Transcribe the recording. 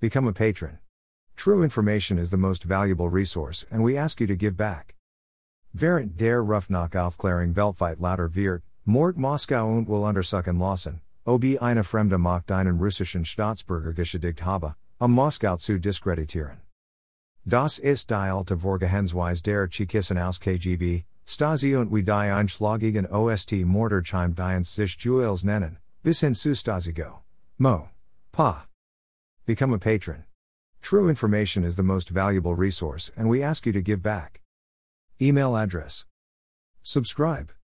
Become a patron. True information is the most valuable resource, and we ask you to give back. Während der Rufnachaufklärung weltweit lauter wird, Mord Moskau und will untersuchen lassen, ob eine Fremde macht einen russischen Staatsbürger geschädigt habe, um Moskau zu diskreditieren. Das ist die alte Vorgehensweise der Tschekisten aus KGB, Stasi und wie die Einschlagigen Ost Morderheim Dienst sich Juels nennen, bis hin zu Stasi go. Mo. Pa. Become a patron. True information is the most valuable resource, and we ask you to give back. Email address. Subscribe.